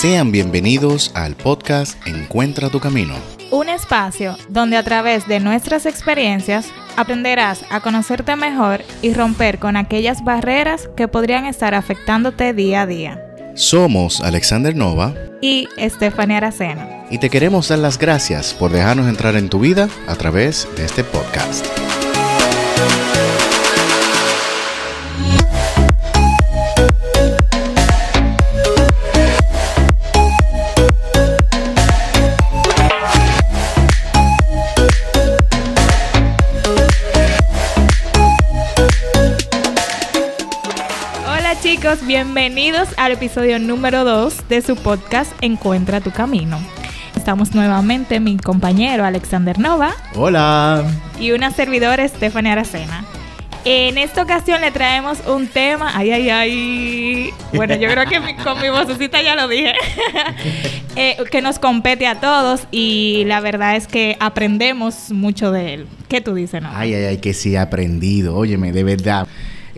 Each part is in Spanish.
Sean bienvenidos al podcast Encuentra tu Camino. Un espacio donde a través de nuestras experiencias aprenderás a conocerte mejor y romper con aquellas barreras que podrían estar afectándote día a día. Somos Alexander Nova y Estefania Aracena. Y te queremos dar las gracias por dejarnos entrar en tu vida a través de este podcast. Bienvenidos al episodio número 2 de su podcast Encuentra tu camino. Estamos nuevamente mi compañero Alexander Nova. Hola. Y una servidora Stephanie Aracena. En esta ocasión le traemos un tema, ay, ay, ay, bueno, yo creo que con mi vocecita ya lo dije, eh, que nos compete a todos y la verdad es que aprendemos mucho de él. ¿Qué tú dices, no? Ay, ay, ay, que sí he aprendido, óyeme, de verdad.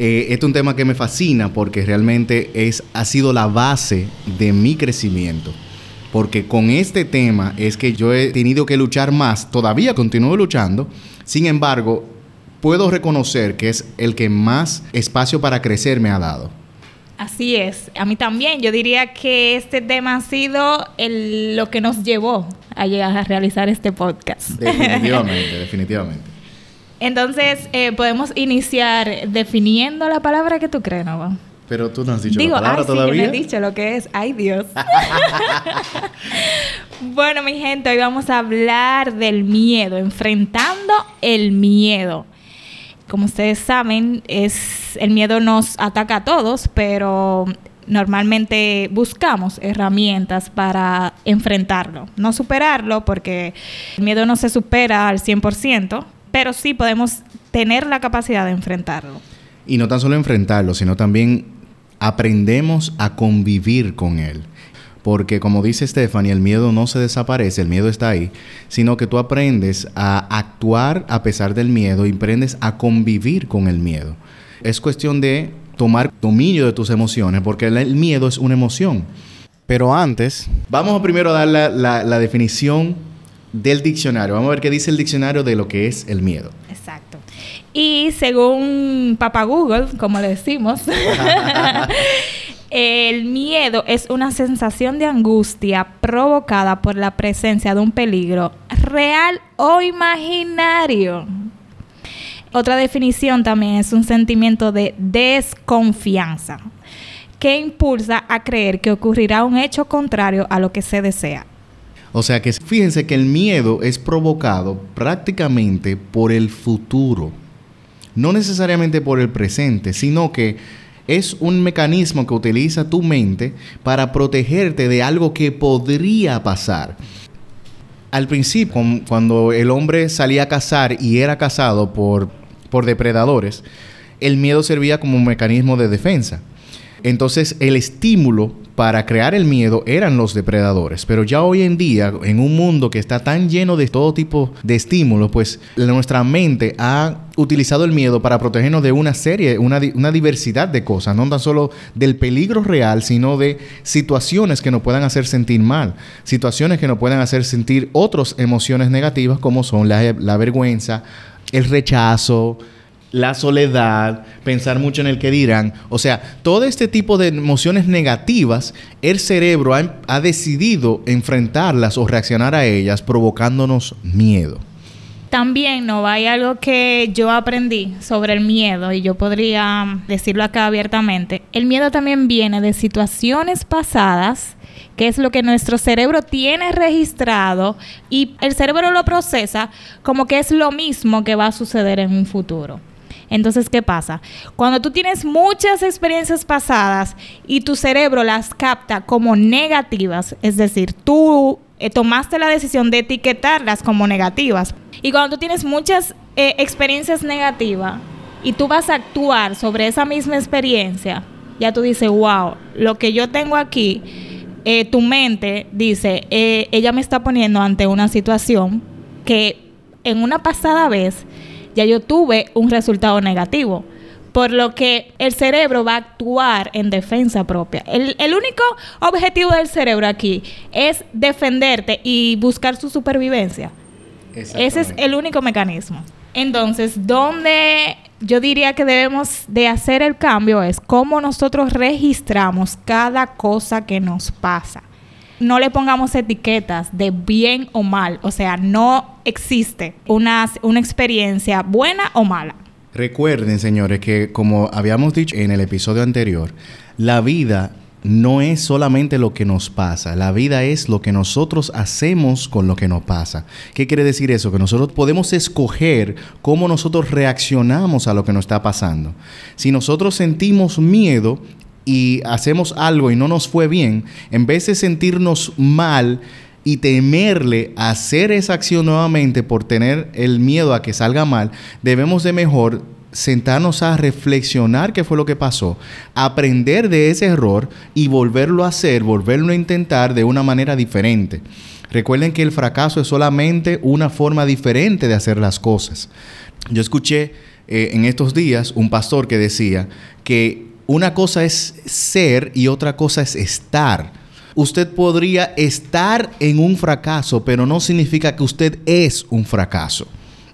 Eh, este es un tema que me fascina porque realmente es, ha sido la base de mi crecimiento. Porque con este tema es que yo he tenido que luchar más, todavía continúo luchando, sin embargo, puedo reconocer que es el que más espacio para crecer me ha dado. Así es, a mí también. Yo diría que este tema ha sido lo que nos llevó a llegar a realizar este podcast. Definitivamente, definitivamente. Entonces, eh, podemos iniciar definiendo la palabra que tú crees, ¿no? Pero tú no has dicho la palabra todavía. Sí, no he dicho lo que es. ¡Ay, Dios! bueno, mi gente, hoy vamos a hablar del miedo, enfrentando el miedo. Como ustedes saben, es el miedo nos ataca a todos, pero normalmente buscamos herramientas para enfrentarlo, no superarlo, porque el miedo no se supera al 100%, pero sí podemos tener la capacidad de enfrentarlo. Y no tan solo enfrentarlo, sino también aprendemos a convivir con él. Porque como dice Stephanie, el miedo no se desaparece, el miedo está ahí, sino que tú aprendes a actuar a pesar del miedo y aprendes a convivir con el miedo. Es cuestión de tomar dominio de tus emociones, porque el miedo es una emoción. Pero antes, vamos primero a dar la, la definición del diccionario. Vamos a ver qué dice el diccionario de lo que es el miedo. Exacto. Y según Papa Google, como le decimos, el miedo es una sensación de angustia provocada por la presencia de un peligro real o imaginario. Otra definición también es un sentimiento de desconfianza que impulsa a creer que ocurrirá un hecho contrario a lo que se desea. O sea que fíjense que el miedo es provocado prácticamente por el futuro, no necesariamente por el presente, sino que es un mecanismo que utiliza tu mente para protegerte de algo que podría pasar. Al principio, cuando el hombre salía a cazar y era cazado por, por depredadores, el miedo servía como un mecanismo de defensa. Entonces el estímulo para crear el miedo eran los depredadores. Pero ya hoy en día, en un mundo que está tan lleno de todo tipo de estímulos, pues nuestra mente ha utilizado el miedo para protegernos de una serie, una, diversidad de cosas, no tan solo del peligro real, sino de situaciones que nos puedan hacer sentir mal, situaciones que nos puedan hacer sentir otras emociones negativas como son la vergüenza, el rechazo, la soledad, pensar mucho en el que dirán. O sea, todo este tipo de emociones negativas, el cerebro ha, decidido enfrentarlas o reaccionar a ellas provocándonos miedo. También no hay algo que yo aprendí sobre el miedo y yo podría decirlo acá abiertamente. El miedo también viene de situaciones pasadas que es lo que nuestro cerebro tiene registrado y el cerebro lo procesa como que es lo mismo que va a suceder en un futuro. Entonces, ¿qué pasa? Cuando tú tienes muchas experiencias pasadas y tu cerebro las capta como negativas, es decir, tú eh, tomaste la decisión de etiquetarlas como negativas. Y cuando tú tienes muchas eh, experiencias negativas y tú vas a actuar sobre esa misma experiencia, ya tú dices, wow, lo que yo tengo aquí, eh, tu mente dice, ella me está poniendo ante una situación que en una pasada vez ya yo tuve un resultado negativo. por lo que el cerebro va a actuar en defensa propia. El, el único objetivo del cerebro aquí es defenderte y buscar su supervivencia. Ese es el único mecanismo. Entonces, donde yo diría que debemos de hacer el cambio es cómo nosotros registramos cada cosa que nos pasa. No le pongamos etiquetas de bien o mal. O sea, no existe una, una experiencia buena o mala. Recuerden, señores, que como habíamos dicho en el episodio anterior, la vida no es solamente lo que nos pasa, la vida es lo que nosotros hacemos con lo que nos pasa. ¿Qué quiere decir eso? Que nosotros podemos escoger cómo nosotros reaccionamos a lo que nos está pasando. Si nosotros sentimos miedo y hacemos algo y no nos fue bien, en vez de sentirnos mal, y temerle a hacer esa acción nuevamente por tener el miedo a que salga mal, debemos de mejor sentarnos a reflexionar qué fue lo que pasó, aprender de ese error y volverlo a hacer, volverlo a intentar de una manera diferente. Recuerden que el fracaso es solamente una forma diferente de hacer las cosas. Yo escuché eh, en estos días un pastor que decía que una cosa es ser y otra cosa es estar. Usted podría estar en un fracaso, pero no significa que usted es un fracaso.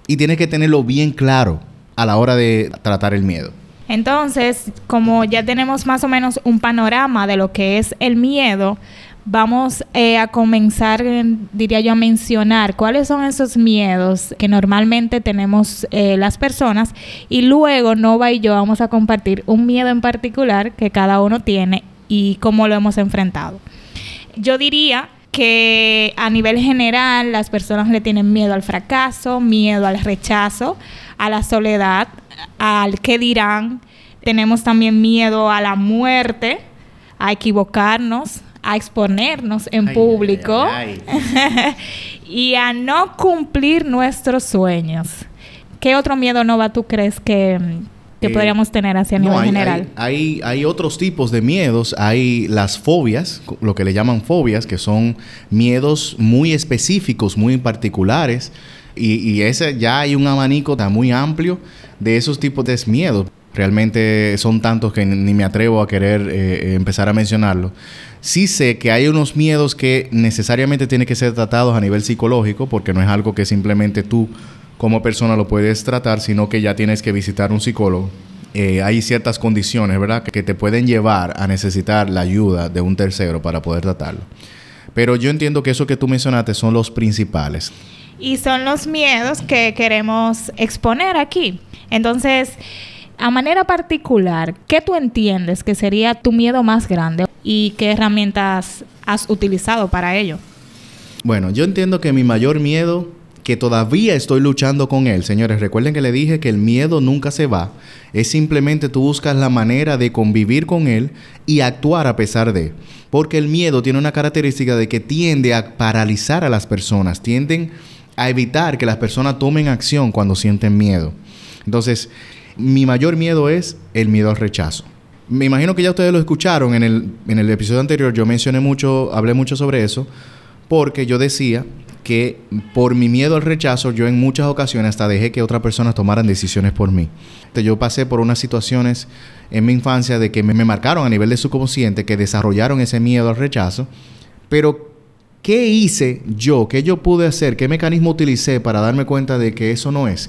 Y tiene que tenerlo bien claro a la hora de tratar el miedo. Entonces, como ya tenemos más o menos un panorama de lo que es el miedo, vamos eh, a comenzar, diría yo, a mencionar cuáles son esos miedos que normalmente tenemos eh, las personas y luego Nova y yo vamos a compartir un miedo en particular que cada uno tiene y cómo lo hemos enfrentado. Yo diría que a nivel general las personas le tienen miedo al fracaso, miedo al rechazo, a la soledad, al qué dirán. Tenemos también miedo a la muerte, a equivocarnos, a exponernos en público y a no cumplir nuestros sueños. ¿Qué otro miedo, Nova, tú crees que, que eh, podríamos tener hacia nivel general? Hay, hay, otros tipos de miedos. Hay las fobias, lo que le llaman fobias, que son miedos muy específicos, muy particulares. Y, ese ya hay un abanico muy amplio de esos tipos de miedos. Realmente son tantos que ni me atrevo a querer eh, eh, empezar a mencionarlo. Sí sé que hay unos miedos que necesariamente tienen que ser tratados a nivel psicológico, porque no es algo que simplemente tú como persona lo puedes tratar, sino que ya tienes que visitar un psicólogo. Eh, hay ciertas condiciones, ¿verdad?, que te pueden llevar a necesitar la ayuda de un tercero para poder tratarlo. Pero yo entiendo que eso que tú mencionaste son los principales y son los miedos que queremos exponer aquí. Entonces, a manera particular, ¿qué tú entiendes que sería tu miedo más grande y qué herramientas has utilizado para ello? Bueno, yo entiendo que mi mayor miedo, que todavía estoy luchando con él, señores, recuerden que le dije que el miedo nunca se va, es simplemente tú buscas la manera de convivir con él y actuar a pesar de. Porque el miedo tiene una característica de que tiende a paralizar a las personas, tienden a evitar que las personas tomen acción cuando sienten miedo. Entonces, mi mayor miedo es el miedo al rechazo. Me imagino que ya ustedes lo escucharon en el, en el episodio anterior, yo mencioné mucho, hablé mucho sobre eso, porque yo decía que por mi miedo al rechazo yo en muchas ocasiones hasta dejé que otras personas tomaran decisiones por mí. Yo pasé por unas situaciones en mi infancia de que me, me marcaron a nivel de subconsciente, que desarrollaron ese miedo al rechazo, pero ¿Qué hice yo? ¿Qué yo pude hacer? ¿Qué mecanismo utilicé para darme cuenta de que eso no es?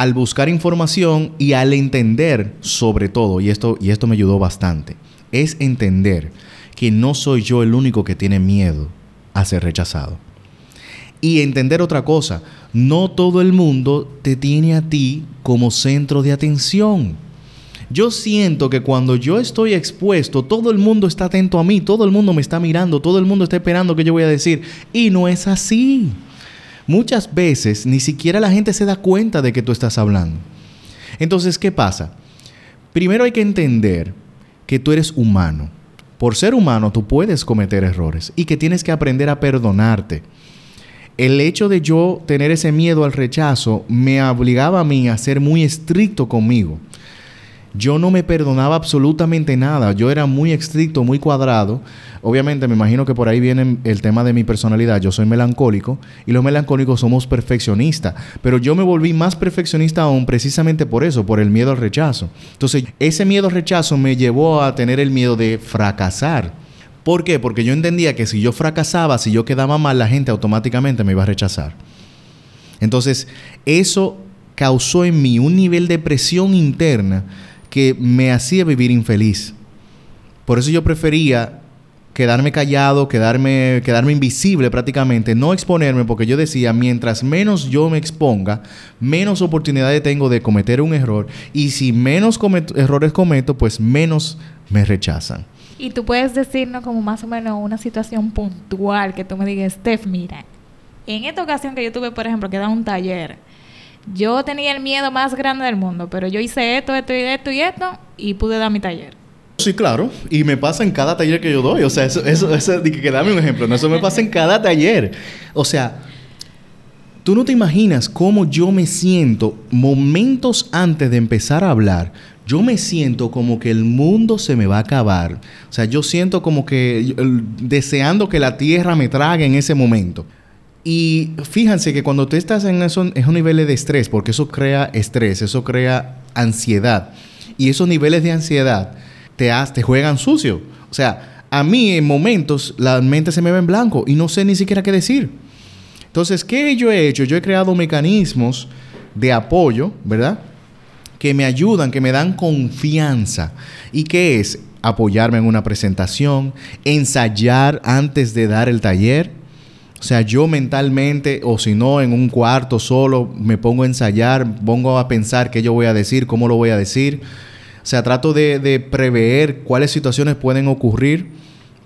Al buscar información y al entender sobre todo, y esto, y esto me ayudó bastante, es entender que no soy yo el único que tiene miedo a ser rechazado. Y entender otra cosa, no todo el mundo te tiene a ti como centro de atención. Yo siento que cuando yo estoy expuesto, todo el mundo está atento a mí, todo el mundo me está mirando, todo el mundo está esperando que yo voy a decir. Y no es así. Muchas veces ni siquiera la gente se da cuenta de que tú estás hablando. Entonces, ¿qué pasa? Primero hay que entender que tú eres humano. Por ser humano tú puedes cometer errores y que tienes que aprender a perdonarte. El hecho de yo tener ese miedo al rechazo me obligaba a mí a ser muy estricto conmigo yo no me perdonaba absolutamente nada. Yo era muy estricto, muy cuadrado. Obviamente me imagino que por ahí viene el tema de mi personalidad. Yo soy melancólico y los melancólicos somos perfeccionistas. Pero yo me volví más perfeccionista aún precisamente por eso, por el miedo al rechazo. Entonces ese miedo al rechazo me llevó a tener el miedo de fracasar. ¿Por qué? Porque yo entendía que si yo fracasaba, si yo quedaba mal, la gente automáticamente me iba a rechazar. Entonces, eso causó en mí un nivel de presión interna que me hacía vivir infeliz. Por eso yo prefería quedarme callado, quedarme, quedarme invisible prácticamente, no exponerme, porque yo decía, mientras menos yo me exponga, menos oportunidades tengo de cometer un error, y si menos errores cometo, pues menos me rechazan. Y tú puedes decirnos como más o menos una situación puntual que tú me digas, Steph, mira, en esta ocasión que yo tuve, por ejemplo, que dar un taller, yo tenía el miedo más grande del mundo, pero yo hice esto, esto y esto y esto y pude dar mi taller. Sí, claro. Y me pasa en cada taller que yo doy. O sea, eso, eso, eso que, dame un ejemplo. No, eso me pasa en cada taller. O sea, tú no te imaginas cómo yo me siento momentos antes de empezar a hablar. Yo me siento como que el mundo se me va a acabar. O sea, yo siento como que deseando que la tierra me trague en ese momento. Y fíjense que cuando tú estás en esos, niveles de estrés, porque eso crea estrés, eso crea ansiedad, y esos niveles de ansiedad te, te juegan sucio. O sea, a mí en momentos la mente se me ve en blanco y no sé ni siquiera qué decir. Entonces, ¿qué yo he hecho? Yo he creado mecanismos de apoyo, ¿verdad? Que me ayudan, que me dan confianza. ¿Y qué es? Apoyarme en una presentación, ensayar antes de dar el taller, o sea, yo mentalmente, o si no, en un cuarto solo, me pongo a ensayar, pongo a pensar qué yo voy a decir, cómo lo voy a decir. O sea, trato de, prever cuáles situaciones pueden ocurrir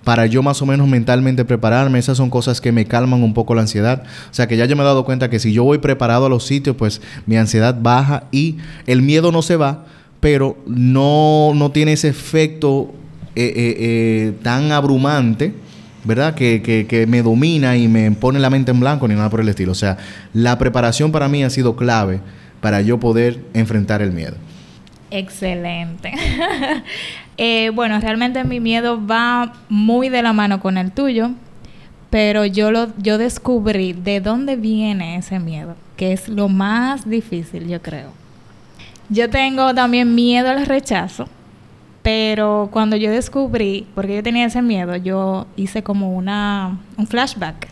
para yo más o menos mentalmente prepararme. Esas son cosas que me calman un poco la ansiedad. O sea, que ya yo me he dado cuenta que si yo voy preparado a los sitios, pues mi ansiedad baja y el miedo no se va, pero no, no tiene ese efecto eh, eh, eh, tan abrumante ¿verdad? Que, que, me domina y me pone la mente en blanco ni nada por el estilo. O sea, la preparación para mí ha sido clave para yo poder enfrentar el miedo. Excelente. Eh, bueno, realmente mi miedo va muy de la mano con el tuyo, pero yo, lo, yo descubrí de dónde viene ese miedo, que es lo más difícil, yo creo. Yo tengo también miedo al rechazo pero cuando yo descubrí, porque yo tenía ese miedo, yo hice como una, un flashback.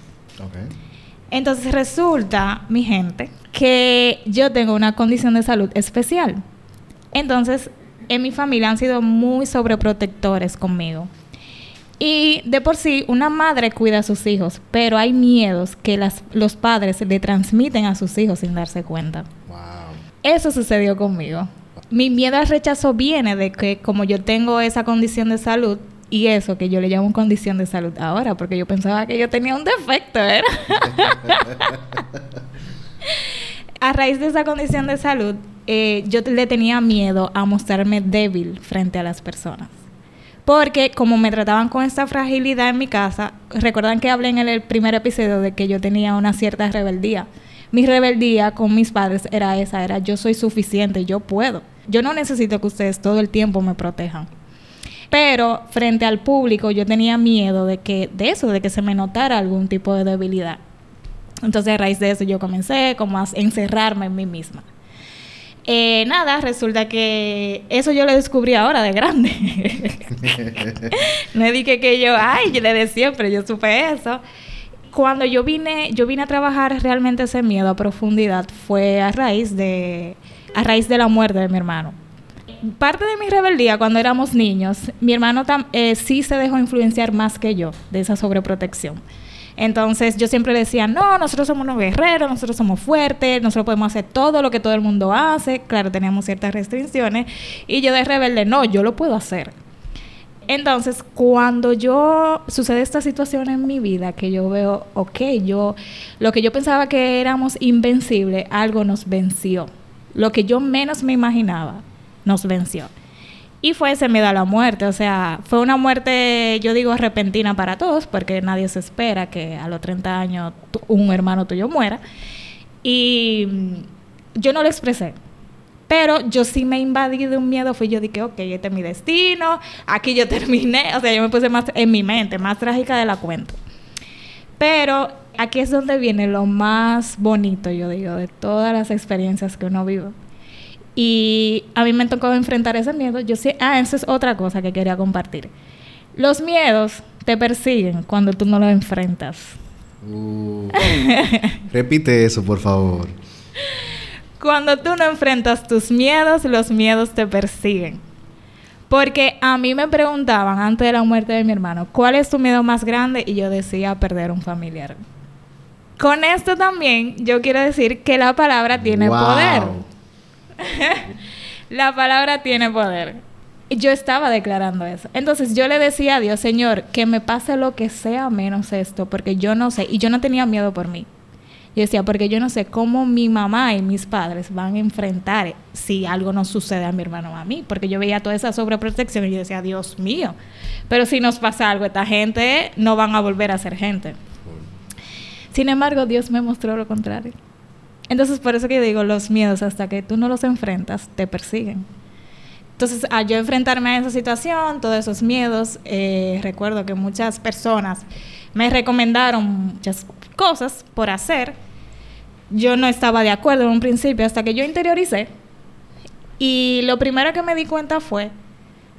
Entonces resulta, mi gente, que yo tengo una condición de salud especial. Entonces, en mi familia han sido muy sobreprotectores conmigo. Y de por sí, una madre cuida a sus hijos, pero hay miedos que las, los padres le transmiten a sus hijos sin darse cuenta. Wow. Eso sucedió conmigo mi miedo al rechazo viene de que como yo tengo esa condición de salud y eso que yo le llamo condición de salud ahora, porque yo pensaba que yo tenía un defecto, ¿verdad? a raíz de esa condición de salud, eh, yo le tenía miedo a mostrarme débil frente a las personas. Porque como me trataban con esta fragilidad en mi casa, recuerdan que hablé en el primer episodio de que yo tenía una cierta rebeldía. Mi rebeldía con mis padres era esa, era yo soy suficiente, yo puedo. Yo no necesito que ustedes todo el tiempo me protejan. Pero frente al público yo tenía miedo de que de eso, de que se me notara algún tipo de debilidad. Entonces a raíz de eso yo comencé como a encerrarme en mí misma. Eh, nada, resulta que eso yo lo descubrí ahora de grande. no dije que yo, ay, yo le de siempre, yo supe eso. Cuando yo vine, yo vine a trabajar realmente ese miedo a profundidad fue a raíz de a raíz de la muerte de mi hermano. Parte de mi rebeldía cuando éramos niños, mi hermano eh, sí se dejó influenciar más que yo de esa sobreprotección. Entonces yo siempre decía, no, nosotros somos unos guerreros, nosotros somos fuertes, nosotros podemos hacer todo lo que todo el mundo hace. Claro, teníamos ciertas restricciones. Y yo de rebelde, no, yo lo puedo hacer. Entonces, cuando yo sucede esta situación en mi vida, que yo veo, ok, yo, lo que yo pensaba que éramos invencibles, algo nos venció lo que yo menos me imaginaba, nos venció. Y fue ese miedo a la muerte, o sea, fue una muerte, yo digo, repentina para todos, porque nadie se espera que a los 30 años un hermano tuyo muera. Y yo no lo expresé, Pero yo sí me invadí de un miedo, fui yo dije, ok, este es mi destino, aquí yo terminé, o sea, yo me puse más en mi mente, más trágica de la cuenta. Pero aquí es donde viene lo más bonito, yo digo, de todas las experiencias que uno vive. Y a mí me tocó enfrentar ese miedo. Yo sí, ah, esa es otra cosa que quería compartir. Los miedos te persiguen cuando tú no los enfrentas. Uh. repite eso, por favor. Cuando tú no enfrentas tus miedos, los miedos te persiguen. Porque a mí me preguntaban antes de la muerte de mi hermano, ¿cuál es tu miedo más grande? Y yo decía perder un familiar. Con esto también yo quiero decir que la palabra tiene poder. la palabra tiene poder. Yo estaba declarando eso. Entonces yo le decía a Dios, Señor, que me pase lo que sea menos esto, porque yo no sé, y yo no tenía miedo por mí. Yo decía, porque yo no sé cómo mi mamá y mis padres van a enfrentar si algo no sucede a mi hermano o a mí, porque yo veía toda esa sobreprotección y yo decía, Dios mío, pero si nos pasa algo, esta gente no van a volver a ser gente. Sin embargo, Dios me mostró lo contrario. Entonces, por eso que digo, los miedos, hasta que tú no los enfrentas, te persiguen. Entonces, al yo enfrentarme a esa situación, todos esos miedos, eh, recuerdo que muchas personas me recomendaron muchas cosas por hacer. Yo no estaba de acuerdo en un principio hasta que yo interioricé. Y lo primero que me di cuenta fue,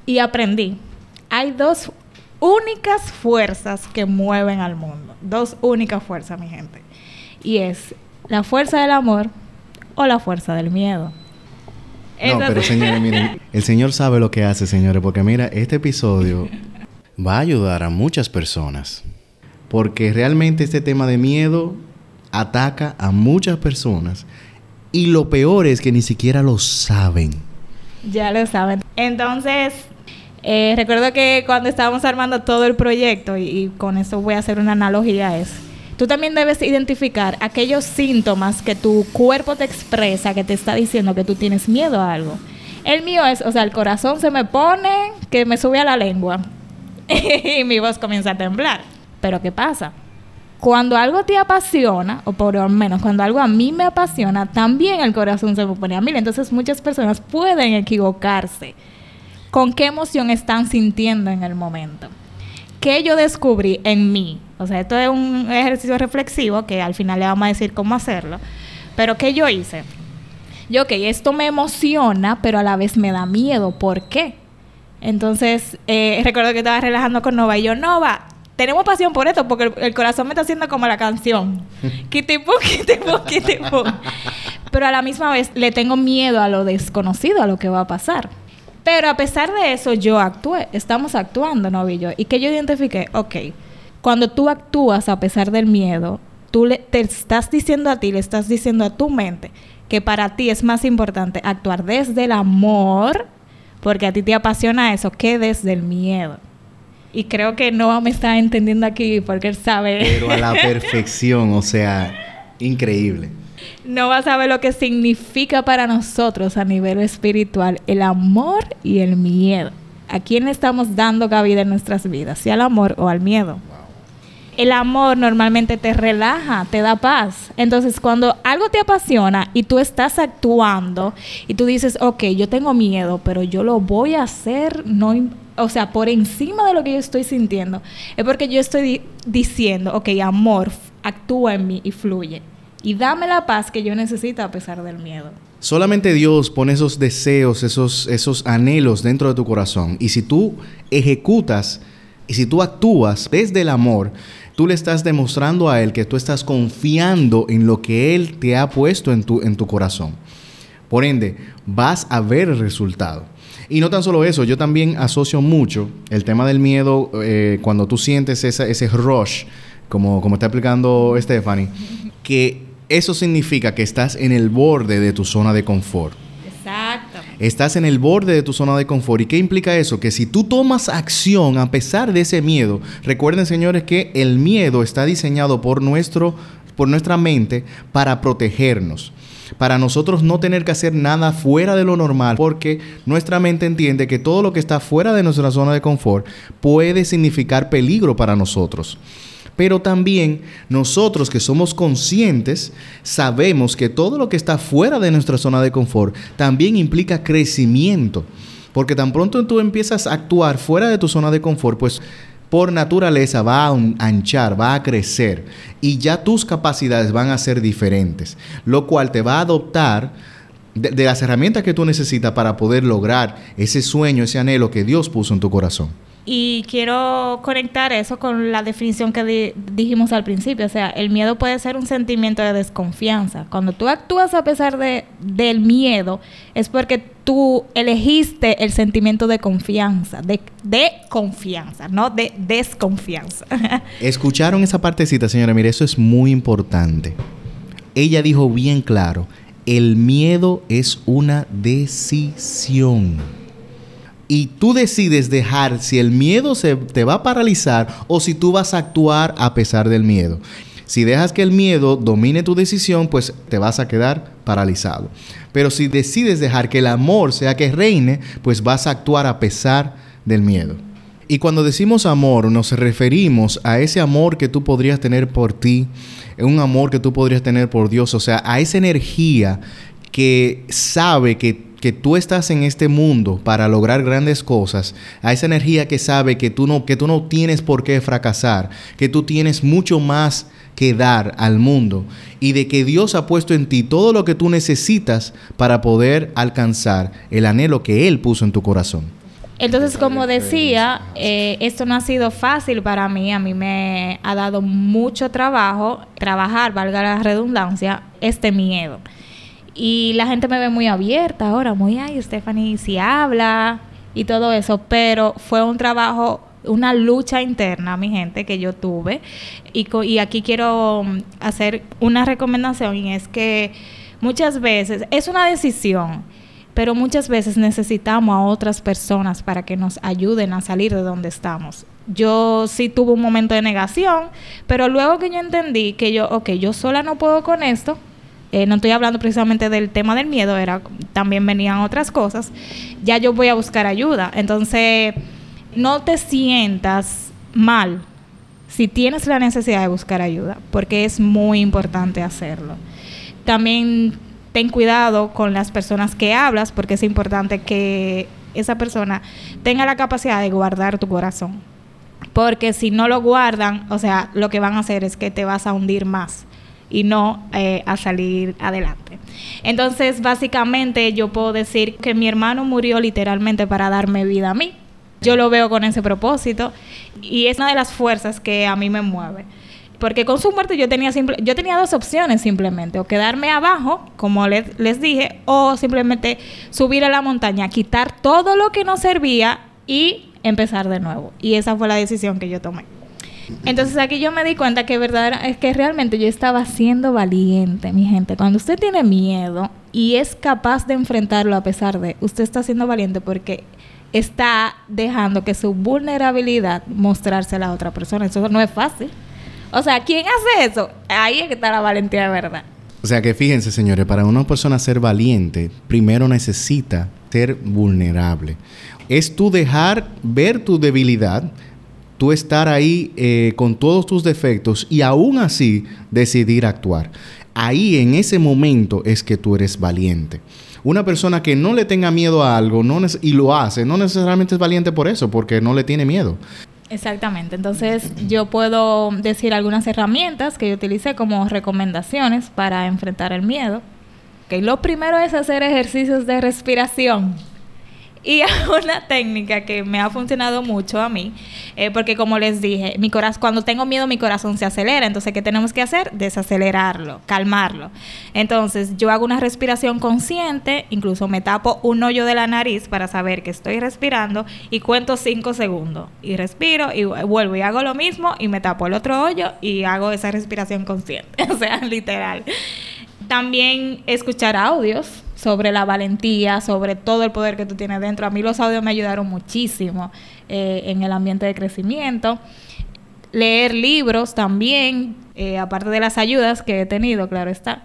y aprendí, hay dos únicas fuerzas que mueven al mundo. Dos únicas fuerzas, mi gente. Y es la fuerza del amor o la fuerza del miedo. No, pero señores, miren, el Señor sabe lo que hace, señores, porque mira, este episodio va a ayudar a muchas personas. Porque realmente este tema de miedo ataca a muchas personas. Y lo peor es que ni siquiera lo saben. Ya lo saben. Entonces, eh, recuerdo que cuando estábamos armando todo el proyecto, y, y con eso voy a hacer una analogía, es tú también debes identificar aquellos síntomas que tu cuerpo te expresa, que te está diciendo que tú tienes miedo a algo. El mío es, o sea, el corazón se me pone, que me sube a la lengua y mi voz comienza a temblar. Pero ¿qué pasa? Cuando algo te apasiona, o por lo menos cuando algo a mí me apasiona, también el corazón se me pone a mil. Entonces muchas personas pueden equivocarse con qué emoción están sintiendo en el momento. ¿Qué yo descubrí en mí? O sea, esto es un ejercicio reflexivo que al final le vamos a decir cómo hacerlo. Pero ¿qué yo hice? Yo, ok, esto me emociona, pero a la vez me da miedo. ¿Por qué? Entonces, eh, recuerdo que estaba relajando con Nova y yo, Nova, tenemos pasión por esto porque el, corazón me está haciendo como la canción. Kitipu, kitipu, kitipu. Pero a la misma vez le tengo miedo a lo desconocido, a lo que va a pasar. Pero a pesar de eso, yo actué, estamos actuando, ¿no? Y yo. Y que yo identifiqué, ok, cuando tú actúas a pesar del miedo, tú le, te estás diciendo a ti, le estás diciendo a tu mente que para ti es más importante actuar desde el amor, porque a ti te apasiona eso, que desde el miedo. Y creo que Noah me está entendiendo aquí porque él sabe. Pero a la perfección, o sea, increíble no vas a saber lo que significa para nosotros a nivel espiritual el amor y el miedo. ¿A quién le estamos dando cabida en nuestras vidas? ¿Si al amor o al miedo? El amor normalmente te relaja, te da paz. Entonces, cuando algo te apasiona y tú estás actuando y tú dices, ok, yo tengo miedo, pero yo lo voy a hacer, no, o sea, por encima de lo que yo estoy sintiendo, es porque yo estoy diciendo, ok, amor, actúa en mí y fluye y dame la paz que yo necesito a pesar del miedo. Solamente Dios pone esos deseos, esos, esos anhelos dentro de tu corazón. Y si tú ejecutas y si tú actúas desde el amor, tú le estás demostrando a Él que tú estás confiando en lo que Él te ha puesto en tu, en tu corazón. Por ende, vas a ver el resultado. Y no tan solo eso, yo también asocio mucho el tema del miedo eh, cuando tú sientes ese rush, como, como está explicando Stephanie, que eso significa que estás en el borde de tu zona de confort. Exacto. Estás en el borde de tu zona de confort. ¿Y qué implica eso? Que si tú tomas acción a pesar de ese miedo, recuerden señores que el miedo está diseñado por, nuestro, por nuestra mente para protegernos para nosotros no tener que hacer nada fuera de lo normal, porque nuestra mente entiende que todo lo que está fuera de nuestra zona de confort puede significar peligro para nosotros. Pero también nosotros que somos conscientes sabemos que todo lo que está fuera de nuestra zona de confort también implica crecimiento. Porque tan pronto tú empiezas a actuar fuera de tu zona de confort, pues por naturaleza va a anchar, va a crecer y ya tus capacidades van a ser diferentes, lo cual te va a adoptar de, las herramientas que tú necesitas para poder lograr ese sueño, ese anhelo que Dios puso en tu corazón. Y quiero conectar eso con la definición que dijimos al principio. O sea, el miedo puede ser un sentimiento de desconfianza. Cuando tú actúas a pesar de, del miedo, es porque tú elegiste el sentimiento de confianza, de, de confianza, no de desconfianza. Escucharon esa partecita, señora. Mire, eso es muy importante. Ella dijo bien claro, el miedo es una decisión y tú decides dejar si el miedo se te va a paralizar o si tú vas a actuar a pesar del miedo. Si dejas que el miedo domine tu decisión, pues te vas a quedar paralizado. Pero si decides dejar que el amor sea que reine, pues vas a actuar a pesar del miedo. Y cuando decimos amor, nos referimos a ese amor que tú podrías tener por ti, un amor que tú podrías tener por Dios, o sea, a esa energía que sabe que que tú estás en este mundo para lograr grandes cosas, a esa energía que sabe que tú no, que tú no tienes por qué fracasar, que tú tienes mucho más que dar al mundo y de que Dios ha puesto en ti todo lo que tú necesitas para poder alcanzar el anhelo que Él puso en tu corazón. Entonces, como decía, eh, esto no ha sido fácil para mí. A mí me ha dado mucho trabajo trabajar, valga la redundancia, este miedo. Y la gente me ve muy abierta ahora, muy, ay, Stephanie, si habla y todo eso, pero fue un trabajo, una lucha interna, mi gente, que yo tuve. Y, y aquí quiero mm, hacer una recomendación y es que muchas veces es una decisión, pero muchas veces necesitamos a otras personas para que nos ayuden a salir de donde estamos. Yo sí tuve un momento de negación, pero luego que yo entendí que yo, ok, yo sola no puedo con esto, eh, no estoy hablando precisamente del tema del miedo, era también venían otras cosas, ya yo voy a buscar ayuda. Entonces, no te sientas mal si tienes la necesidad de buscar ayuda, porque es muy importante hacerlo. También ten cuidado con las personas que hablas, porque es importante que esa persona tenga la capacidad de guardar tu corazón. Porque si no lo guardan, o sea, lo que van a hacer es que te vas a hundir más y no eh, a salir adelante. Entonces, básicamente yo puedo decir que mi hermano murió literalmente para darme vida a mí. Yo lo veo con ese propósito y es una de las fuerzas que a mí me mueve. Porque con su muerte yo tenía, simple, yo tenía dos opciones simplemente, o quedarme abajo, como les, les dije, o simplemente subir a la montaña, quitar todo lo que no servía y empezar de nuevo. Y esa fue la decisión que yo tomé. Entonces aquí yo me di cuenta que verdad es que realmente yo estaba siendo valiente, mi gente. Cuando usted tiene miedo y es capaz de enfrentarlo a pesar de, usted está siendo valiente porque está dejando que su vulnerabilidad mostrarse a la otra persona. Eso no es fácil. O sea, ¿quién hace eso? Ahí es que está la valentía de verdad. O sea que fíjense, señores, para una persona ser valiente, primero necesita ser vulnerable. Es tú dejar ver tu debilidad, tú estar ahí eh, con todos tus defectos y aún así decidir actuar. Ahí en ese momento es que tú eres valiente. Una persona que no le tenga miedo a algo no y lo hace, no necesariamente es valiente por eso, porque no le tiene miedo. Exactamente. Entonces yo puedo decir algunas herramientas que yo utilicé como recomendaciones para enfrentar el miedo. Okay, lo primero es hacer ejercicios de respiración. Y una técnica que me ha funcionado mucho a mí, eh, porque como les dije, mi corazón, cuando tengo miedo mi corazón se acelera, entonces ¿qué tenemos que hacer? Desacelerarlo, calmarlo. Entonces yo hago una respiración consciente, incluso me tapo un hoyo de la nariz para saber que estoy respirando y cuento cinco segundos y respiro y vuelvo y hago lo mismo y me tapo el otro hoyo y hago esa respiración consciente, o sea, literal. También escuchar audios sobre la valentía, sobre todo el poder que tú tienes dentro. A mí los audios me ayudaron muchísimo eh, en el ambiente de crecimiento. Leer libros también, eh, aparte de las ayudas que he tenido, claro está.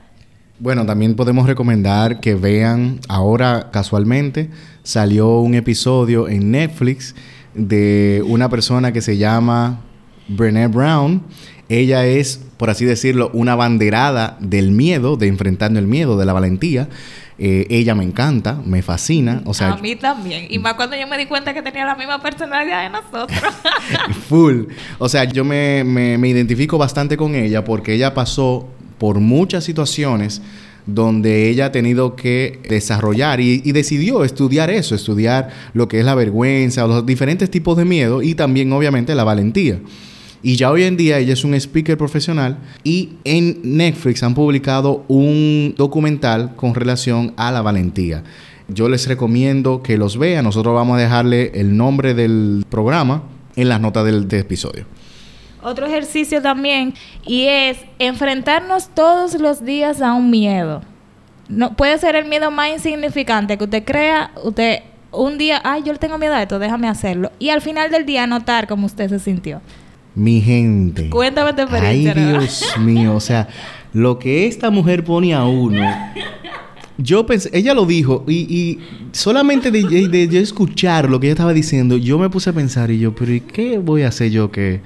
Bueno, también podemos recomendar que vean, ahora casualmente salió un episodio en Netflix de una persona que se llama Brené Brown Ella es, por así decirlo, una banderada del miedo, de enfrentando el miedo, de la valentía. Eh, ella me encanta, me fascina. O sea, a mí también. Y más cuando yo me di cuenta que tenía la misma personalidad de nosotros. full. O sea, yo me, me identifico bastante con ella porque ella pasó por muchas situaciones donde ella ha tenido que desarrollar y, decidió estudiar eso, estudiar lo que es la vergüenza, los diferentes tipos de miedo y también obviamente la valentía. Y ya hoy en día ella es un speaker profesional y en Netflix han publicado un documental con relación a la valentía. Yo les recomiendo que los vean. Nosotros vamos a dejarle el nombre del programa en las notas del episodio otro ejercicio también y es enfrentarnos todos los días a un miedo. No, puede ser el miedo más insignificante que usted crea, usted un día, ay, yo le tengo miedo a esto, déjame hacerlo. Y al final del día notar cómo usted se sintió. Mi gente. Cuéntame tu experiencia. Ay, Dios mío, o sea, lo que esta mujer pone a uno. Yo pensé, ella lo dijo y, solamente de, de, escuchar lo que ella estaba diciendo, yo me puse a pensar y yo, pero ¿y qué voy a hacer yo que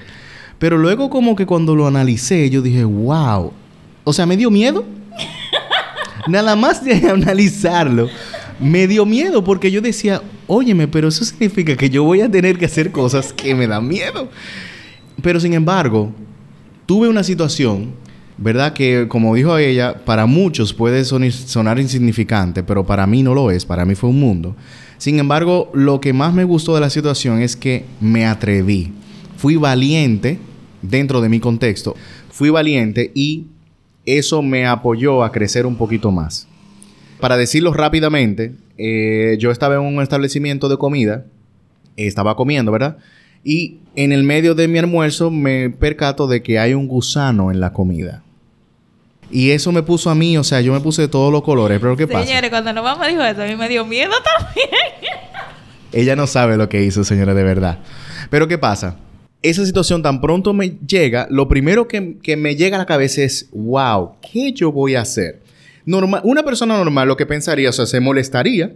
pero luego como que cuando lo analicé, yo dije, wow. O sea, me dio miedo. Nada más de analizarlo, me dio miedo porque yo decía, óyeme, pero eso significa que yo voy a tener que hacer cosas que me dan miedo. Pero sin embargo, tuve una situación, ¿verdad? Que como dijo ella, para muchos puede sonar insignificante, pero para mí no lo es, para mí fue un mundo. Sin embargo, lo que más me gustó de la situación es que me atreví, fui valiente dentro de mi contexto, fui valiente y eso me apoyó a crecer un poquito más. Para decirlo rápidamente, eh, yo estaba en un establecimiento de comida, estaba comiendo, ¿verdad? Y en el medio de mi almuerzo me percato de que hay un gusano en la comida. Y eso me puso a mí, o sea, yo me puse de todos los colores, pero ¿qué pasa? Señores, cuando nos vamos dijo eso, a mí me dio miedo también. Ella no sabe lo que hizo, señora, de verdad. Pero ¿qué pasa? esa situación tan pronto me llega, lo primero que, me llega a la cabeza es, wow, ¿qué yo voy a hacer? Normal, una persona normal lo que pensaría, o sea, se molestaría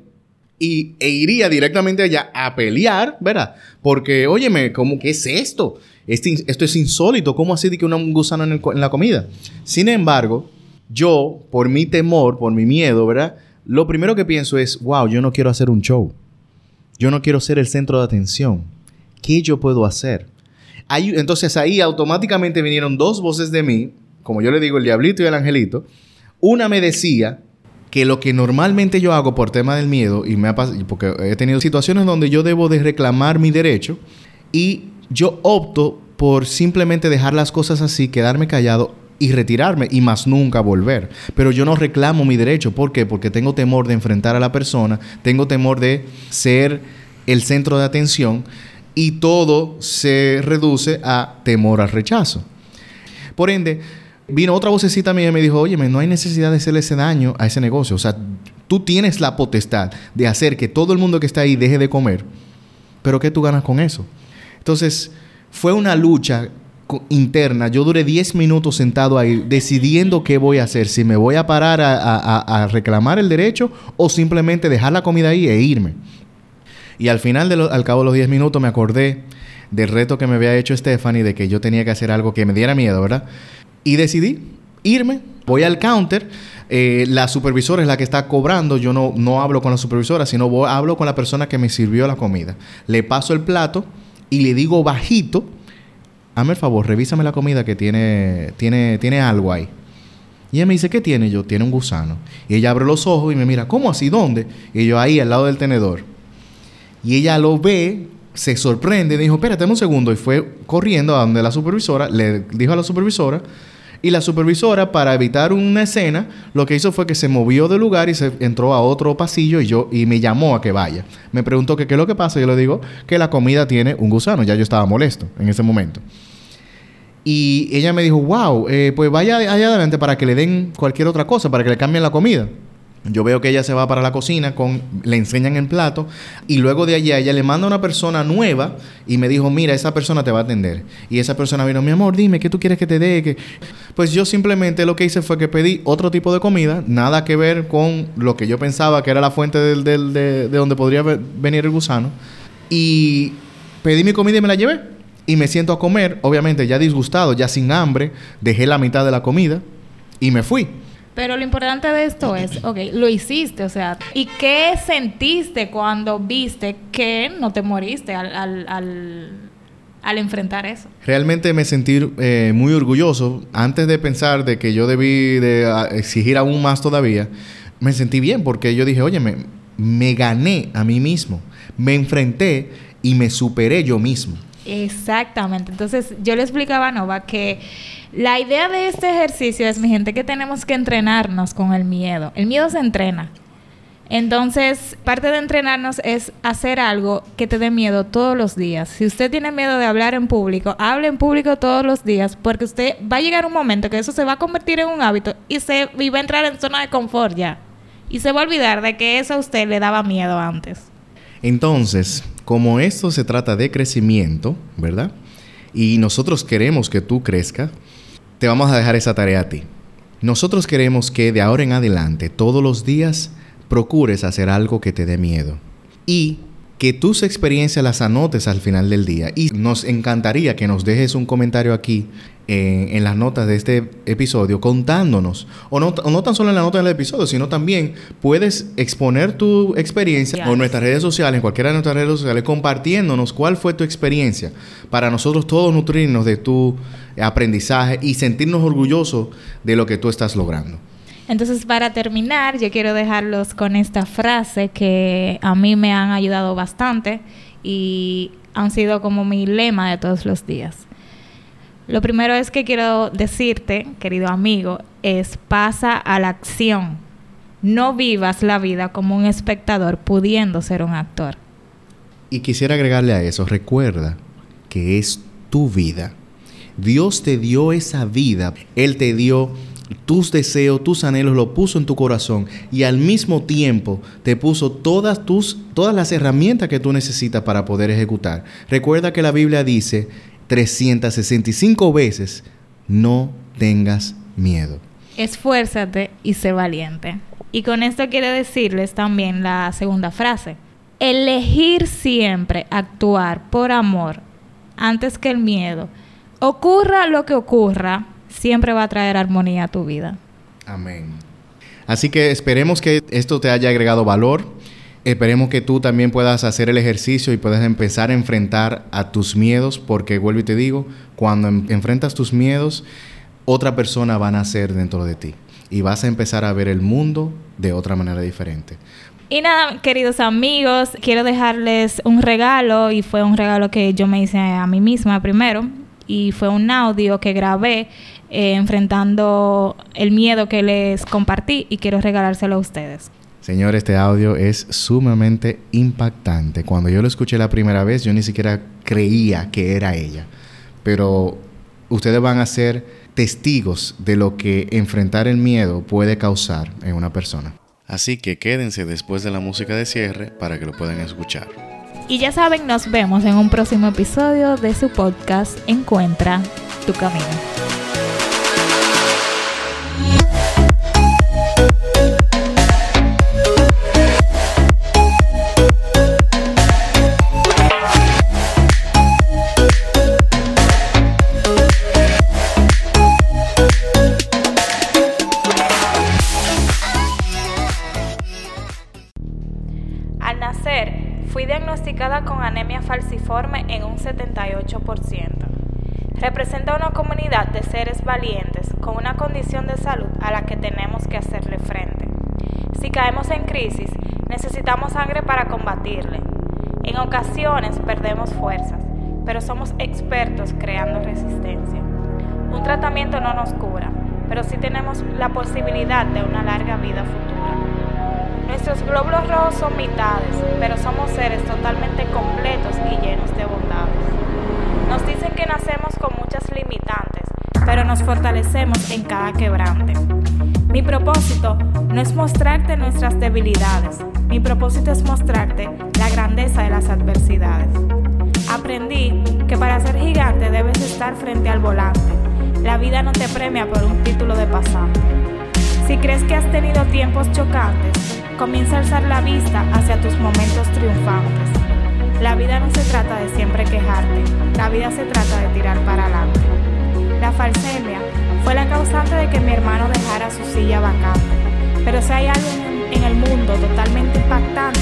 y, e iría directamente allá a pelear, ¿verdad? Porque, óyeme, ¿cómo que es esto? Esto es insólito, ¿cómo así de que un gusano en, la comida? Sin embargo, yo, por mi temor, por mi miedo, ¿verdad? Lo primero que pienso es, wow, yo no quiero hacer un show. Yo no quiero ser el centro de atención. ¿Qué yo puedo hacer? entonces ahí automáticamente vinieron dos voces de mí, como yo le digo, el diablito y el angelito. Una me decía que lo que normalmente yo hago por tema del miedo, y me ha porque he tenido situaciones donde yo debo de reclamar mi derecho, y yo opto por simplemente dejar las cosas así, quedarme callado y retirarme y más nunca volver. Pero yo no reclamo mi derecho. ¿Por qué? Porque tengo temor de enfrentar a la persona, tengo temor de ser el centro de atención y todo se reduce a temor al rechazo. Por ende, vino otra vocecita mía y me dijo, oye, no hay necesidad de hacerle ese daño a ese negocio. O sea, tú tienes la potestad de hacer que todo el mundo que está ahí deje de comer. Pero ¿qué tú ganas con eso? Entonces, fue una lucha interna. Yo duré 10 minutos sentado ahí decidiendo qué voy a hacer. Si me voy a parar a, reclamar el derecho o simplemente dejar la comida ahí e irme. Y al final, de al cabo de los 10 minutos, me acordé del reto que me había hecho Stephanie de que yo tenía que hacer algo que me diera miedo, ¿verdad? Y decidí irme, voy al counter. Eh, la supervisora es la que está cobrando. Yo no, no hablo con la supervisora, sino hablo con la persona que me sirvió la comida. Le paso el plato y le digo bajito: Hazme el favor, revísame la comida que tiene, tiene, tiene algo ahí. Y ella me dice: ¿Qué tiene? Yo, tiene un gusano. Y ella abre los ojos y me mira: ¿Cómo así? ¿Dónde? Y yo, ahí, al lado del tenedor. Y ella lo ve, se sorprende dijo, espérate un segundo. Y fue corriendo a donde la supervisora, le dijo a la supervisora, y la supervisora, para evitar una escena, lo que hizo fue que se movió del lugar y se entró a otro pasillo y yo y me llamó a que vaya. Me preguntó qué es lo que pasa. Yo le digo que la comida tiene un gusano. Ya yo estaba molesto en ese momento. Y ella me dijo, wow, eh, pues vaya allá adelante para que le den cualquier otra cosa, para que le cambien la comida. Yo veo que ella se va para la cocina, con, le enseñan el plato y luego de allá ella le manda a una persona nueva y me dijo, mira, esa persona te va a atender. Y esa persona vino, mi amor, dime, ¿qué tú quieres que te dé? Pues yo simplemente lo que hice fue que pedí otro tipo de comida, nada que ver con lo que yo pensaba que era la fuente del, de, de donde podría venir el gusano. Y pedí mi comida y me la llevé. y me siento a comer, obviamente ya disgustado, ya sin hambre, dejé la mitad de la comida y me fui. Pero lo importante de esto es, ok, lo hiciste, o sea, ¿y qué sentiste cuando viste que no te moriste al, al, enfrentar eso? Realmente me sentí eh, muy orgulloso. Antes de pensar de que yo debí de ah, exigir aún más todavía, me sentí bien porque yo dije, oye, me, me gané a mí mismo, me enfrenté y me superé yo mismo. Exactamente. Entonces, yo le explicaba a Nova que la idea de este ejercicio es, mi gente, que tenemos que entrenarnos con el miedo. El miedo se entrena. Entonces, parte de entrenarnos es hacer algo que te dé miedo todos los días. Si usted tiene miedo de hablar en público, hable en público todos los días, porque usted va a llegar un momento que eso se va a convertir en un hábito y se y va a entrar en zona de confort ya. Y se va a olvidar de que eso a usted le daba miedo antes. Entonces, como esto se trata de crecimiento, ¿verdad? Y nosotros queremos que tú crezcas, te vamos a dejar esa tarea a ti. Nosotros queremos que de ahora en adelante, todos los días, procures hacer algo que te dé miedo. Y que tus experiencias las anotes al final del día. Y nos encantaría que nos dejes un comentario aquí en las notas de este episodio contándonos, o no, no tan solo en la nota del episodio, sino también puedes exponer tu experiencia en nuestras redes sociales, en cualquiera de nuestras redes sociales, compartiéndonos cuál fue tu experiencia para nosotros todos nutrirnos de tu aprendizaje y sentirnos orgullosos de lo que tú estás logrando. Entonces, para terminar, yo quiero dejarlos con esta frase que a mí me han ayudado bastante y han sido como mi lema de todos los días. Lo primero es que quiero decirte, querido amigo, es pasa a la acción. No vivas la vida como un espectador pudiendo ser un actor. Y quisiera agregarle a eso, recuerda que es tu vida. Dios te dio esa vida, Él te dio tus deseos, tus anhelos, lo puso en tu corazón y al mismo tiempo te puso todas, tus, todas las herramientas que tú necesitas para poder ejecutar. Recuerda que la Biblia dice 365 veces, no tengas miedo. Esfuérzate y sé valiente. Y con esto quiero decirles también la segunda frase. Elegir siempre actuar por amor antes que el miedo. Ocurra lo que ocurra, siempre va a traer armonía a tu vida. Amén. Así que esperemos que esto te haya agregado valor Esperemos que tú también puedas hacer el ejercicio y puedas empezar a enfrentar a tus miedos, porque vuelvo y te digo, cuando enfrentas tus miedos, otra persona va a nacer dentro de ti y vas a empezar a ver el mundo de otra manera diferente. Y nada, queridos amigos, quiero dejarles un regalo y fue un regalo que yo me hice a mí misma primero y fue un audio que grabé eh, enfrentando el miedo que les compartí y quiero regalárselo a ustedes. Señor, este audio es sumamente impactante. Cuando yo lo escuché la primera vez, yo ni siquiera creía que era ella. Pero ustedes van a ser testigos de lo que enfrentar el miedo puede causar en una persona. Así que quédense después de la música de cierre para que lo puedan escuchar. Y ya saben, nos vemos en un próximo episodio de su podcast Encuentra tu camino. Representa una comunidad de seres valientes con una condición de salud a la que tenemos que hacerle frente. Si caemos en crisis, necesitamos sangre para combatirle. En ocasiones perdemos fuerzas, pero somos expertos creando resistencia. Un tratamiento no nos cura, pero sí tenemos la posibilidad de una larga vida futura. Nuestros glóbulos rojos son mitades, pero somos seres totalmente completos y fortalecemos en cada quebrante. Mi propósito no es mostrarte nuestras debilidades, mi propósito es mostrarte la grandeza de las adversidades. Aprendí que para ser gigante debes estar frente al volante. La vida no te premia por un título de pasante. Si crees que has tenido tiempos chocantes, comienza a alzar la vista hacia tus momentos triunfantes. La vida no se trata de siempre quejarte, la vida se trata de tirar para adelante. La falsemia fue la causante de que mi hermano dejara su silla vacante. Pero si hay algo en el mundo totalmente impactante,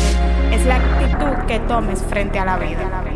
es la actitud que tomes frente a la vida.